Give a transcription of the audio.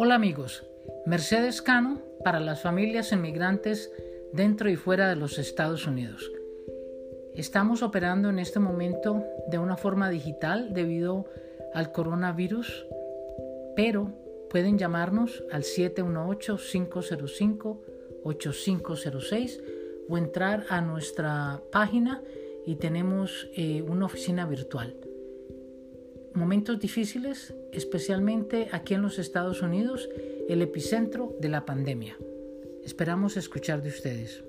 Hola amigos, Mercedes Cano para las familias inmigrantes dentro y fuera de los Estados Unidos. Estamos operando en este momento de una forma digital debido al coronavirus, pero pueden llamarnos al 718-505-8506 o entrar a nuestra página y tenemos eh, una oficina virtual. Momentos difíciles, especialmente aquí en los Estados Unidos, el epicentro de la pandemia. Esperamos escuchar de ustedes.